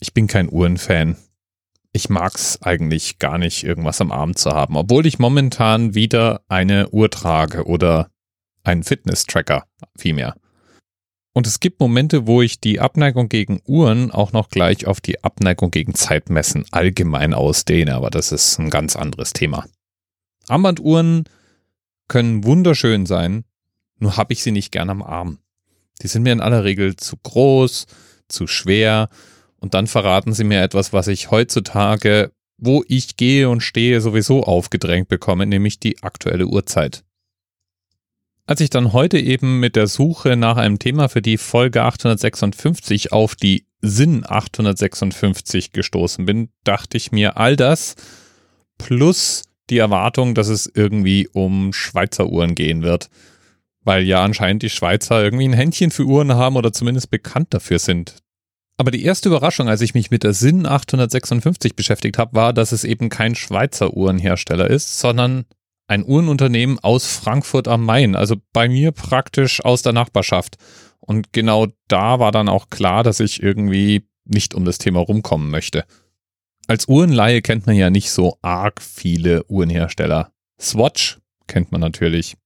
Ich bin kein Uhrenfan. Ich mag's eigentlich gar nicht, irgendwas am Arm zu haben, obwohl ich momentan wieder eine Uhr trage oder einen Fitness-Tracker vielmehr. Und es gibt Momente, wo ich die Abneigung gegen Uhren auch noch gleich auf die Abneigung gegen Zeitmessen allgemein ausdehne, aber das ist ein ganz anderes Thema. Armbanduhren können wunderschön sein, nur habe ich sie nicht gern am Arm. Die sind mir in aller Regel zu groß, zu schwer und dann verraten sie mir etwas, was ich heutzutage, wo ich gehe und stehe, sowieso aufgedrängt bekomme, nämlich die aktuelle Uhrzeit. Als ich dann heute eben mit der Suche nach einem Thema für die Folge 856 auf die Sinn 856 gestoßen bin, dachte ich mir, all das plus die Erwartung, dass es irgendwie um Schweizer Uhren gehen wird. Weil ja anscheinend die Schweizer irgendwie ein Händchen für Uhren haben oder zumindest bekannt dafür sind. Aber die erste Überraschung, als ich mich mit der Sinn 856 beschäftigt habe, war, dass es eben kein Schweizer Uhrenhersteller ist, sondern ein Uhrenunternehmen aus Frankfurt am Main, also bei mir praktisch aus der Nachbarschaft. Und genau da war dann auch klar, dass ich irgendwie nicht um das Thema rumkommen möchte. Als Uhrenleihe kennt man ja nicht so arg viele Uhrenhersteller. Swatch kennt man natürlich.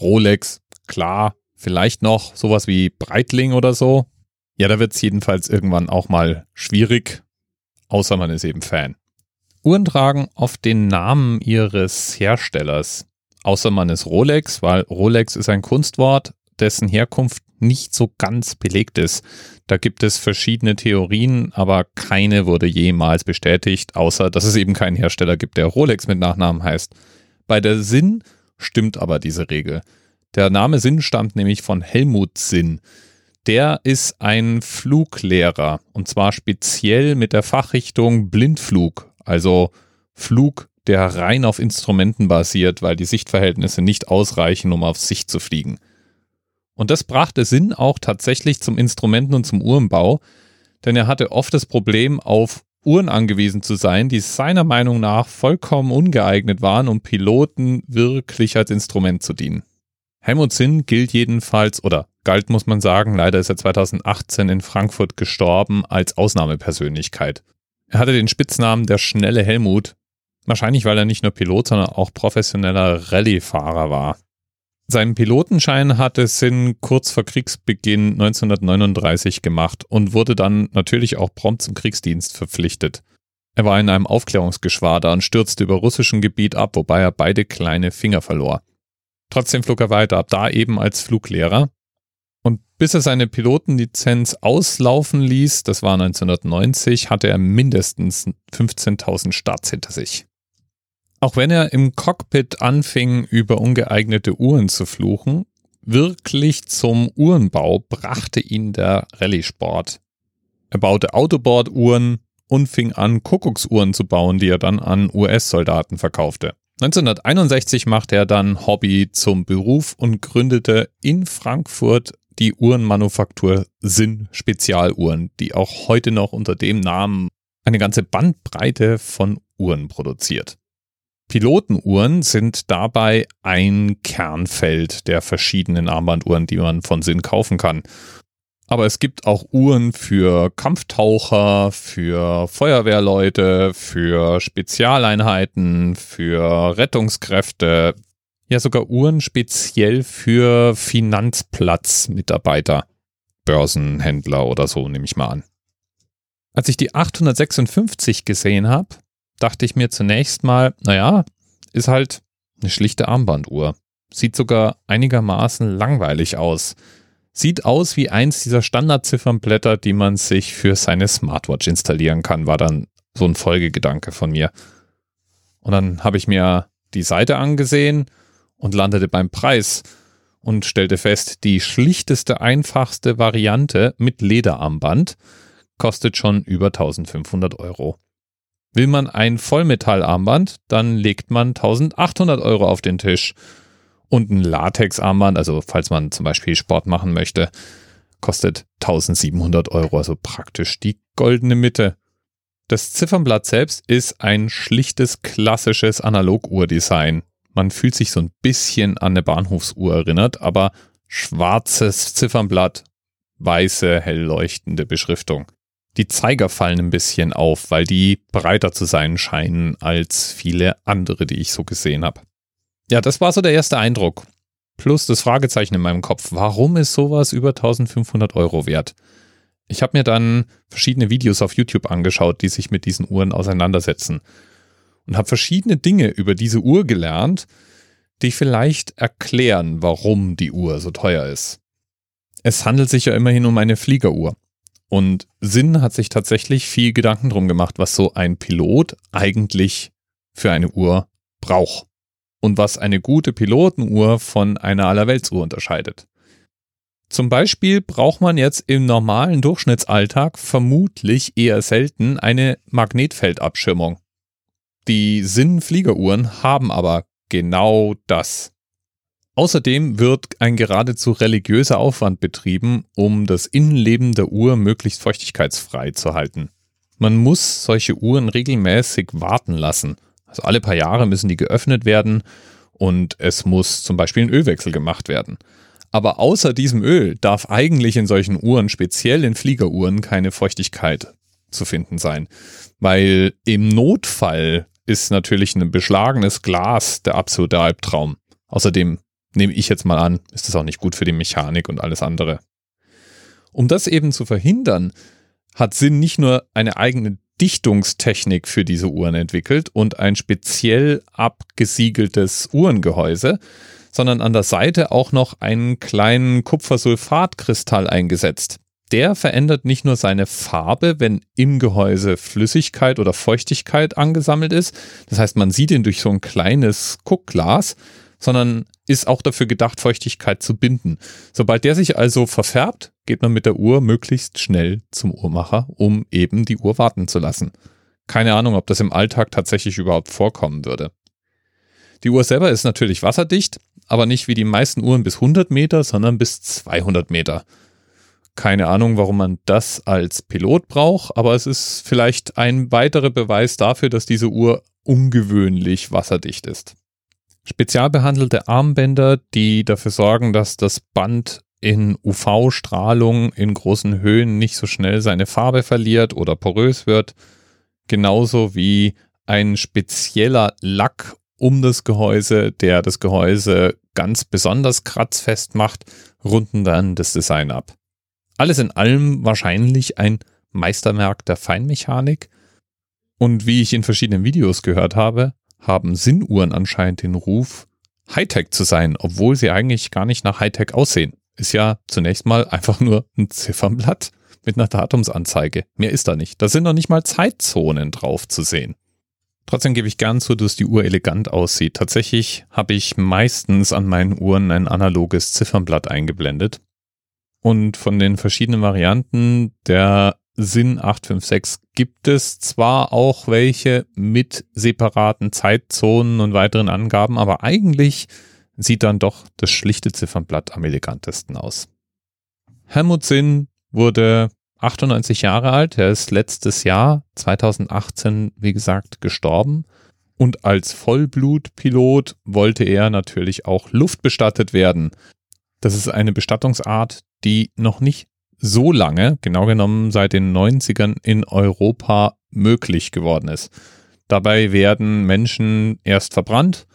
Rolex, klar. Vielleicht noch sowas wie Breitling oder so. Ja, da wird es jedenfalls irgendwann auch mal schwierig, außer man ist eben Fan. Uhren tragen oft den Namen ihres Herstellers. Außer man ist Rolex, weil Rolex ist ein Kunstwort, dessen Herkunft nicht so ganz belegt ist. Da gibt es verschiedene Theorien, aber keine wurde jemals bestätigt, außer dass es eben keinen Hersteller gibt, der Rolex mit Nachnamen heißt. Bei der Sinn stimmt aber diese Regel. Der Name Sinn stammt nämlich von Helmut Sinn. Der ist ein Fluglehrer und zwar speziell mit der Fachrichtung Blindflug, also Flug, der rein auf Instrumenten basiert, weil die Sichtverhältnisse nicht ausreichen, um auf Sicht zu fliegen. Und das brachte Sinn auch tatsächlich zum Instrumenten- und zum Uhrenbau, denn er hatte oft das Problem, auf Uhren angewiesen zu sein, die seiner Meinung nach vollkommen ungeeignet waren, um Piloten wirklich als Instrument zu dienen. Helmut Sinn gilt jedenfalls, oder galt muss man sagen, leider ist er 2018 in Frankfurt gestorben, als Ausnahmepersönlichkeit. Er hatte den Spitznamen der schnelle Helmut, wahrscheinlich weil er nicht nur Pilot, sondern auch professioneller Rallye-Fahrer war. Seinen Pilotenschein hatte Sinn kurz vor Kriegsbeginn 1939 gemacht und wurde dann natürlich auch prompt zum Kriegsdienst verpflichtet. Er war in einem Aufklärungsgeschwader und stürzte über russischem Gebiet ab, wobei er beide kleine Finger verlor. Trotzdem flog er weiter, ab da eben als Fluglehrer bis er seine Pilotenlizenz auslaufen ließ, das war 1990, hatte er mindestens 15.000 Starts hinter sich. Auch wenn er im Cockpit anfing, über ungeeignete Uhren zu fluchen, wirklich zum Uhrenbau brachte ihn der Rallye-Sport. Er baute Autoboard-Uhren und fing an, Kuckucksuhren zu bauen, die er dann an US-Soldaten verkaufte. 1961 machte er dann Hobby zum Beruf und gründete in Frankfurt die Uhrenmanufaktur Sinn Spezialuhren, die auch heute noch unter dem Namen eine ganze Bandbreite von Uhren produziert. Pilotenuhren sind dabei ein Kernfeld der verschiedenen Armbanduhren, die man von Sinn kaufen kann. Aber es gibt auch Uhren für Kampftaucher, für Feuerwehrleute, für Spezialeinheiten, für Rettungskräfte, ja sogar Uhren speziell für Finanzplatzmitarbeiter, Börsenhändler oder so, nehme ich mal an. Als ich die 856 gesehen habe, dachte ich mir zunächst mal, naja, ist halt eine schlichte Armbanduhr. Sieht sogar einigermaßen langweilig aus. Sieht aus wie eins dieser Standardziffernblätter, die man sich für seine Smartwatch installieren kann, war dann so ein Folgegedanke von mir. Und dann habe ich mir die Seite angesehen und landete beim Preis und stellte fest, die schlichteste, einfachste Variante mit Lederarmband kostet schon über 1500 Euro. Will man ein Vollmetallarmband, dann legt man 1800 Euro auf den Tisch. Und ein Latexarmband, also falls man zum Beispiel Sport machen möchte, kostet 1700 Euro, also praktisch die goldene Mitte. Das Ziffernblatt selbst ist ein schlichtes, klassisches Analoguhrdesign man fühlt sich so ein bisschen an eine Bahnhofsuhr erinnert, aber schwarzes Ziffernblatt, weiße, hell leuchtende Beschriftung. Die Zeiger fallen ein bisschen auf, weil die breiter zu sein scheinen als viele andere, die ich so gesehen habe. Ja, das war so der erste Eindruck. Plus das Fragezeichen in meinem Kopf. Warum ist sowas über 1500 Euro wert? Ich habe mir dann verschiedene Videos auf YouTube angeschaut, die sich mit diesen Uhren auseinandersetzen. Und habe verschiedene Dinge über diese Uhr gelernt, die vielleicht erklären, warum die Uhr so teuer ist. Es handelt sich ja immerhin um eine Fliegeruhr. Und Sinn hat sich tatsächlich viel Gedanken drum gemacht, was so ein Pilot eigentlich für eine Uhr braucht. Und was eine gute Pilotenuhr von einer Allerweltsuhr unterscheidet. Zum Beispiel braucht man jetzt im normalen Durchschnittsalltag vermutlich eher selten eine Magnetfeldabschirmung. Die Sinn-Fliegeruhren haben aber genau das. Außerdem wird ein geradezu religiöser Aufwand betrieben, um das Innenleben der Uhr möglichst feuchtigkeitsfrei zu halten. Man muss solche Uhren regelmäßig warten lassen. Also alle paar Jahre müssen die geöffnet werden und es muss zum Beispiel ein Ölwechsel gemacht werden. Aber außer diesem Öl darf eigentlich in solchen Uhren, speziell in Fliegeruhren, keine Feuchtigkeit zu finden sein. Weil im Notfall ist natürlich ein beschlagenes Glas der absolute Albtraum. Außerdem nehme ich jetzt mal an, ist das auch nicht gut für die Mechanik und alles andere. Um das eben zu verhindern, hat Sinn nicht nur eine eigene Dichtungstechnik für diese Uhren entwickelt und ein speziell abgesiegeltes Uhrengehäuse, sondern an der Seite auch noch einen kleinen Kupfersulfatkristall eingesetzt. Der verändert nicht nur seine Farbe, wenn im Gehäuse Flüssigkeit oder Feuchtigkeit angesammelt ist, das heißt man sieht ihn durch so ein kleines Guckglas, sondern ist auch dafür gedacht, Feuchtigkeit zu binden. Sobald der sich also verfärbt, geht man mit der Uhr möglichst schnell zum Uhrmacher, um eben die Uhr warten zu lassen. Keine Ahnung, ob das im Alltag tatsächlich überhaupt vorkommen würde. Die Uhr selber ist natürlich wasserdicht, aber nicht wie die meisten Uhren bis 100 Meter, sondern bis 200 Meter. Keine Ahnung, warum man das als Pilot braucht, aber es ist vielleicht ein weiterer Beweis dafür, dass diese Uhr ungewöhnlich wasserdicht ist spezial behandelte Armbänder, die dafür sorgen, dass das Band in UV-Strahlung in großen Höhen nicht so schnell seine Farbe verliert oder porös wird. Genauso wie ein spezieller Lack um das Gehäuse, der das Gehäuse ganz besonders kratzfest macht, runden dann das Design ab. Alles in allem wahrscheinlich ein Meisterwerk der Feinmechanik. Und wie ich in verschiedenen Videos gehört habe, haben Sinnuhren anscheinend den Ruf, Hightech zu sein, obwohl sie eigentlich gar nicht nach Hightech aussehen. Ist ja zunächst mal einfach nur ein Ziffernblatt mit einer Datumsanzeige. Mehr ist da nicht. Da sind noch nicht mal Zeitzonen drauf zu sehen. Trotzdem gebe ich gern zu, dass die Uhr elegant aussieht. Tatsächlich habe ich meistens an meinen Uhren ein analoges Ziffernblatt eingeblendet. Und von den verschiedenen Varianten der Sinn 856 gibt es zwar auch welche mit separaten Zeitzonen und weiteren Angaben, aber eigentlich sieht dann doch das schlichte Ziffernblatt am elegantesten aus. Helmut Sinn wurde 98 Jahre alt, er ist letztes Jahr 2018, wie gesagt, gestorben. Und als Vollblutpilot wollte er natürlich auch luftbestattet werden. Das ist eine Bestattungsart, die noch nicht so lange, genau genommen seit den 90ern in Europa möglich geworden ist. Dabei werden Menschen erst verbrannt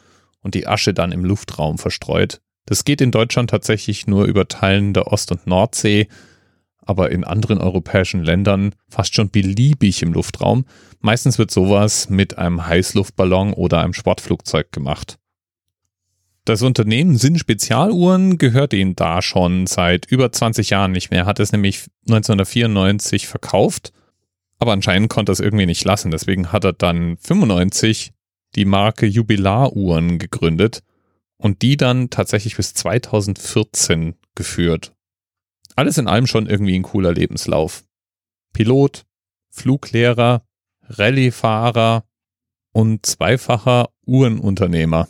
und die Asche dann im Luftraum verstreut. Das geht in Deutschland tatsächlich nur über Teilen der Ost- und Nordsee, aber in anderen europäischen Ländern fast schon beliebig im Luftraum. Meistens wird sowas mit einem Heißluftballon oder einem Sportflugzeug gemacht. Das Unternehmen Sinn Spezialuhren gehört ihm da schon seit über 20 Jahren nicht mehr, hat es nämlich 1994 verkauft, aber anscheinend konnte es irgendwie nicht lassen. Deswegen hat er dann 95 die Marke Jubilaruhren gegründet und die dann tatsächlich bis 2014 geführt. Alles in allem schon irgendwie ein cooler Lebenslauf. Pilot, Fluglehrer, Rallyefahrer und zweifacher Uhrenunternehmer.